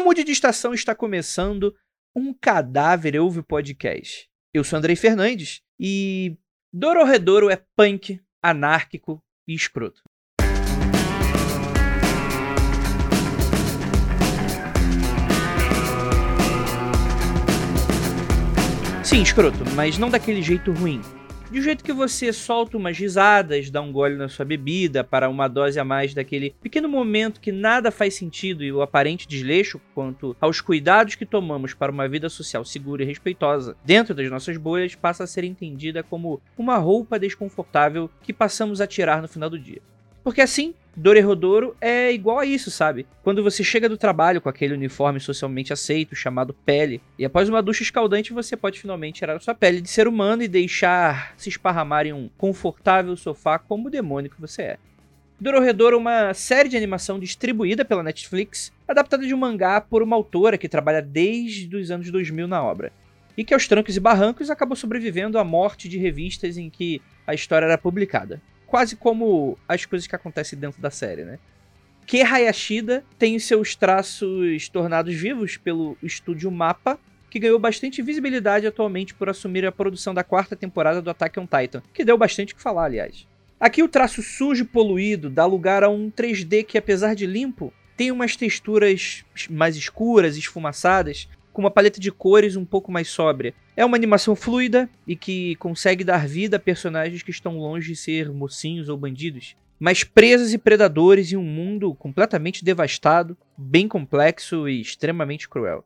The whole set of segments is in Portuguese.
Não mude de estação, está começando um cadáver ouve podcast. Eu sou Andrei Fernandes e Dororedoro é punk, anárquico e escroto. Sim, escroto, mas não daquele jeito ruim. De jeito que você solta umas risadas, dá um gole na sua bebida para uma dose a mais daquele pequeno momento que nada faz sentido e o aparente desleixo quanto aos cuidados que tomamos para uma vida social segura e respeitosa dentro das nossas bolhas passa a ser entendida como uma roupa desconfortável que passamos a tirar no final do dia. Porque assim, Dorerodoro é igual a isso, sabe? Quando você chega do trabalho com aquele uniforme socialmente aceito chamado pele, e após uma ducha escaldante você pode finalmente tirar a sua pele de ser humano e deixar se esparramar em um confortável sofá como o demônio que você é. Dororedoro é uma série de animação distribuída pela Netflix, adaptada de um mangá por uma autora que trabalha desde os anos 2000 na obra, e que aos trancos e barrancos acabou sobrevivendo à morte de revistas em que a história era publicada quase como as coisas que acontecem dentro da série, né? Que Hayashida tem seus traços tornados vivos pelo estúdio Mapa, que ganhou bastante visibilidade atualmente por assumir a produção da quarta temporada do Attack on Titan, que deu bastante o que falar, aliás. Aqui o traço sujo e poluído dá lugar a um 3D que, apesar de limpo, tem umas texturas mais escuras, esfumaçadas, com uma paleta de cores um pouco mais sóbria. É uma animação fluida e que consegue dar vida a personagens que estão longe de ser mocinhos ou bandidos, mas presas e predadores em um mundo completamente devastado, bem complexo e extremamente cruel.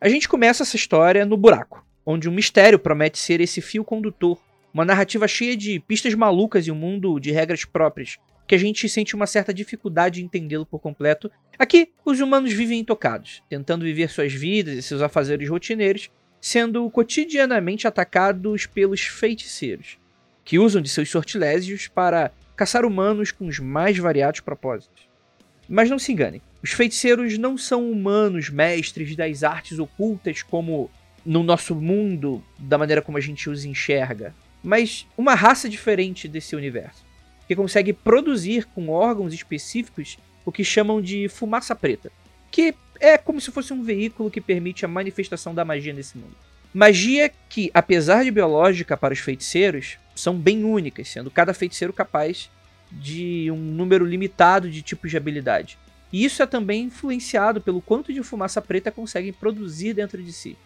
A gente começa essa história no buraco, onde um mistério promete ser esse fio condutor, uma narrativa cheia de pistas malucas e um mundo de regras próprias, que a gente sente uma certa dificuldade de entendê-lo por completo. Aqui, os humanos vivem intocados, tentando viver suas vidas e seus afazeres rotineiros, sendo cotidianamente atacados pelos feiticeiros, que usam de seus sortilégios para caçar humanos com os mais variados propósitos. Mas não se engane, os feiticeiros não são humanos mestres das artes ocultas como no nosso mundo, da maneira como a gente os enxerga, mas uma raça diferente desse universo que consegue produzir com órgãos específicos o que chamam de fumaça preta, que é como se fosse um veículo que permite a manifestação da magia nesse mundo. Magia que, apesar de biológica para os feiticeiros, são bem únicas, sendo cada feiticeiro capaz de um número limitado de tipos de habilidade. E isso é também influenciado pelo quanto de fumaça preta conseguem produzir dentro de si.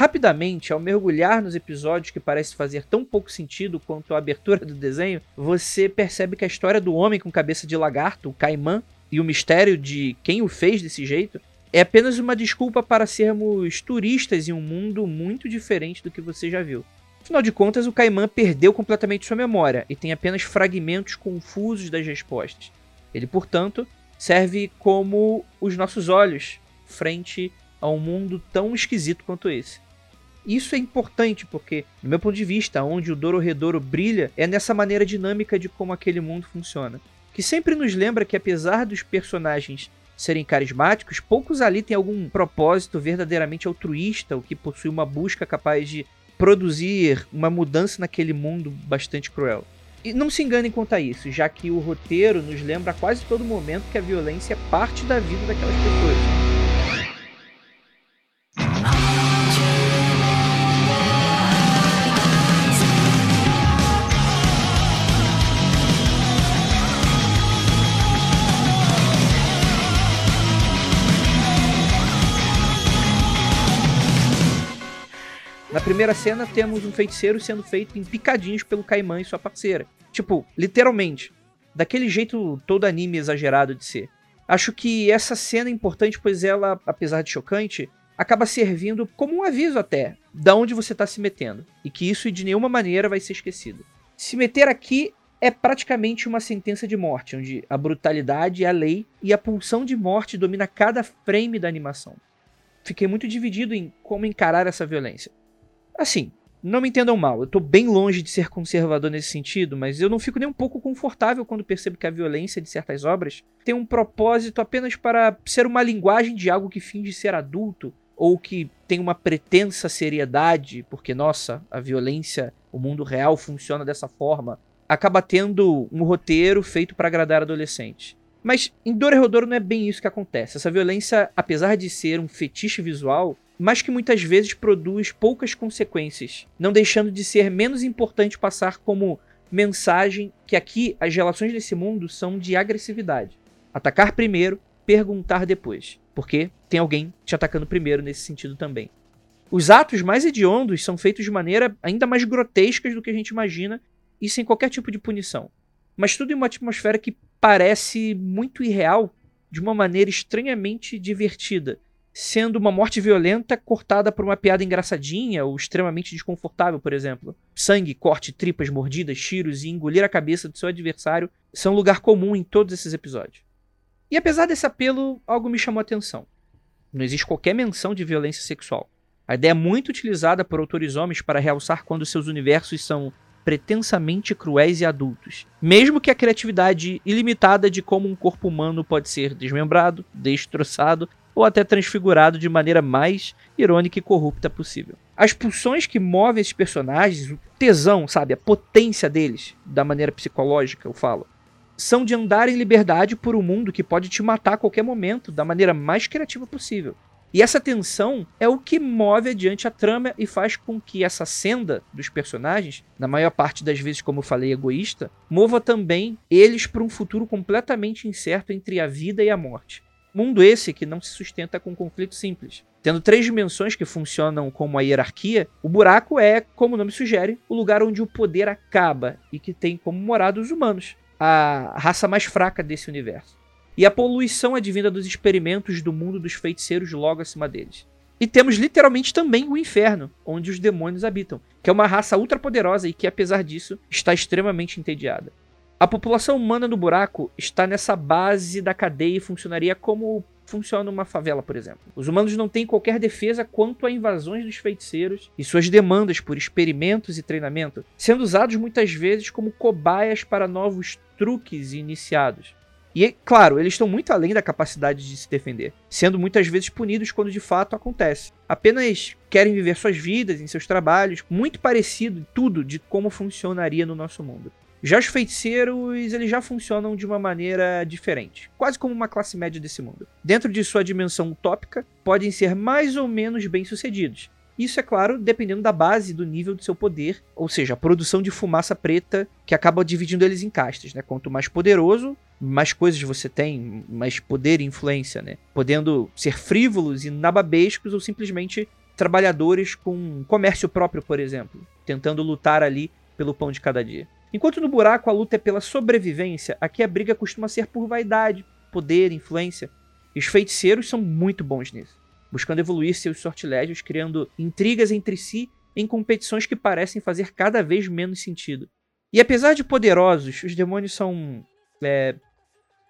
Rapidamente, ao mergulhar nos episódios que parece fazer tão pouco sentido quanto a abertura do desenho, você percebe que a história do homem com cabeça de lagarto, o Caimã, e o mistério de quem o fez desse jeito, é apenas uma desculpa para sermos turistas em um mundo muito diferente do que você já viu. Afinal de contas, o Caimã perdeu completamente sua memória e tem apenas fragmentos confusos das respostas. Ele, portanto, serve como os nossos olhos frente a um mundo tão esquisito quanto esse. Isso é importante porque, no meu ponto de vista, onde o Dororedoro brilha é nessa maneira dinâmica de como aquele mundo funciona. Que sempre nos lembra que, apesar dos personagens serem carismáticos, poucos ali têm algum propósito verdadeiramente altruísta, ou que possui uma busca capaz de produzir uma mudança naquele mundo bastante cruel. E não se enganem quanto a isso, já que o roteiro nos lembra a quase todo momento que a violência é parte da vida daquelas pessoas. Primeira cena, temos um feiticeiro sendo feito em picadinhos pelo Caimã e sua parceira. Tipo, literalmente. Daquele jeito todo anime exagerado de ser. Acho que essa cena é importante, pois ela, apesar de chocante, acaba servindo como um aviso até da onde você está se metendo. E que isso de nenhuma maneira vai ser esquecido. Se meter aqui é praticamente uma sentença de morte, onde a brutalidade é a lei e a pulsão de morte domina cada frame da animação. Fiquei muito dividido em como encarar essa violência. Assim, não me entendam mal, eu tô bem longe de ser conservador nesse sentido, mas eu não fico nem um pouco confortável quando percebo que a violência de certas obras tem um propósito apenas para ser uma linguagem de algo que finge ser adulto, ou que tem uma pretensa seriedade, porque, nossa, a violência, o mundo real funciona dessa forma, acaba tendo um roteiro feito para agradar adolescentes. Mas em Dorohedoro não é bem isso que acontece. Essa violência, apesar de ser um fetiche visual, mas que muitas vezes produz poucas consequências, não deixando de ser menos importante passar como mensagem que aqui as relações desse mundo são de agressividade. Atacar primeiro, perguntar depois, porque tem alguém te atacando primeiro nesse sentido também. Os atos mais hediondos são feitos de maneira ainda mais grotescas do que a gente imagina e sem qualquer tipo de punição. Mas tudo em uma atmosfera que parece muito irreal de uma maneira estranhamente divertida, sendo uma morte violenta cortada por uma piada engraçadinha ou extremamente desconfortável, por exemplo. Sangue, corte, tripas, mordidas, tiros e engolir a cabeça do seu adversário são lugar comum em todos esses episódios. E apesar desse apelo, algo me chamou a atenção. Não existe qualquer menção de violência sexual. A ideia é muito utilizada por autores homens para realçar quando seus universos são pretensamente cruéis e adultos. Mesmo que a criatividade ilimitada de como um corpo humano pode ser desmembrado, destroçado ou até transfigurado de maneira mais irônica e corrupta possível. As pulsões que movem esses personagens, o tesão, sabe, a potência deles, da maneira psicológica, eu falo, são de andar em liberdade por um mundo que pode te matar a qualquer momento, da maneira mais criativa possível. E essa tensão é o que move adiante a trama e faz com que essa senda dos personagens, na maior parte das vezes, como eu falei, egoísta, mova também eles para um futuro completamente incerto entre a vida e a morte. Mundo esse que não se sustenta com um conflito simples. Tendo três dimensões que funcionam como a hierarquia, o buraco é, como o nome sugere, o lugar onde o poder acaba e que tem como morada os humanos, a raça mais fraca desse universo. E a poluição advinda dos experimentos do mundo dos feiticeiros logo acima deles. E temos literalmente também o inferno, onde os demônios habitam, que é uma raça ultrapoderosa e que, apesar disso, está extremamente entediada. A população humana no buraco está nessa base da cadeia e funcionaria como funciona uma favela, por exemplo. Os humanos não têm qualquer defesa quanto a invasões dos feiticeiros e suas demandas por experimentos e treinamento, sendo usados muitas vezes como cobaias para novos truques iniciados. E, claro, eles estão muito além da capacidade de se defender, sendo muitas vezes punidos quando de fato acontece. Apenas querem viver suas vidas em seus trabalhos, muito parecido tudo de como funcionaria no nosso mundo. Já os feiticeiros, eles já funcionam de uma maneira diferente, quase como uma classe média desse mundo. Dentro de sua dimensão utópica, podem ser mais ou menos bem-sucedidos. Isso é claro, dependendo da base do nível do seu poder, ou seja, a produção de fumaça preta que acaba dividindo eles em castas, né? Quanto mais poderoso, mais coisas você tem, mais poder e influência, né? Podendo ser frívolos e nababescos ou simplesmente trabalhadores com comércio próprio, por exemplo, tentando lutar ali pelo pão de cada dia. Enquanto no buraco a luta é pela sobrevivência, aqui a briga costuma ser por vaidade, poder, influência. E os feiticeiros são muito bons nisso, buscando evoluir seus sortilégios, criando intrigas entre si em competições que parecem fazer cada vez menos sentido. E apesar de poderosos, os demônios são é,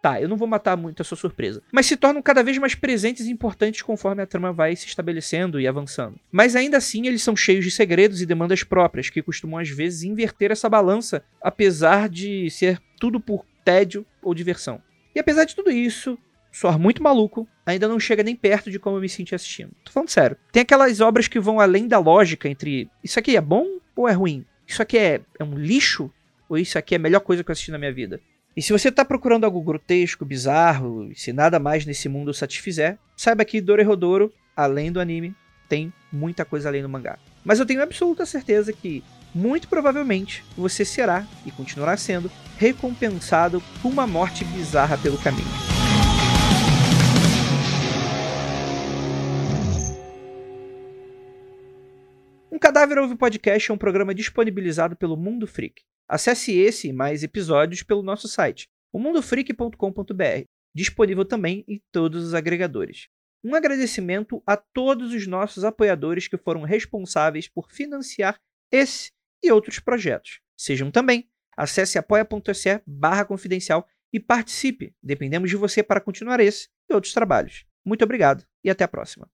Tá, eu não vou matar muito a sua surpresa. Mas se tornam cada vez mais presentes e importantes conforme a trama vai se estabelecendo e avançando. Mas ainda assim, eles são cheios de segredos e demandas próprias, que costumam às vezes inverter essa balança, apesar de ser tudo por tédio ou diversão. E apesar de tudo isso, soar muito maluco, ainda não chega nem perto de como eu me senti assistindo. Tô falando sério. Tem aquelas obras que vão além da lógica entre isso aqui é bom ou é ruim? Isso aqui é, é um lixo? Ou isso aqui é a melhor coisa que eu assisti na minha vida? E se você está procurando algo grotesco, bizarro, e se nada mais nesse mundo o satisfizer, saiba que Dorohedoro, além do anime, tem muita coisa além do mangá. Mas eu tenho absoluta certeza que, muito provavelmente, você será, e continuará sendo, recompensado com uma morte bizarra pelo caminho. Um Cadáver Ouve Podcast é um programa disponibilizado pelo Mundo Freak. Acesse esse e mais episódios pelo nosso site, omundofreak.com.br, disponível também em todos os agregadores. Um agradecimento a todos os nossos apoiadores que foram responsáveis por financiar esse e outros projetos. Sejam também. Acesse apoia.se barra confidencial e participe. Dependemos de você para continuar esse e outros trabalhos. Muito obrigado e até a próxima.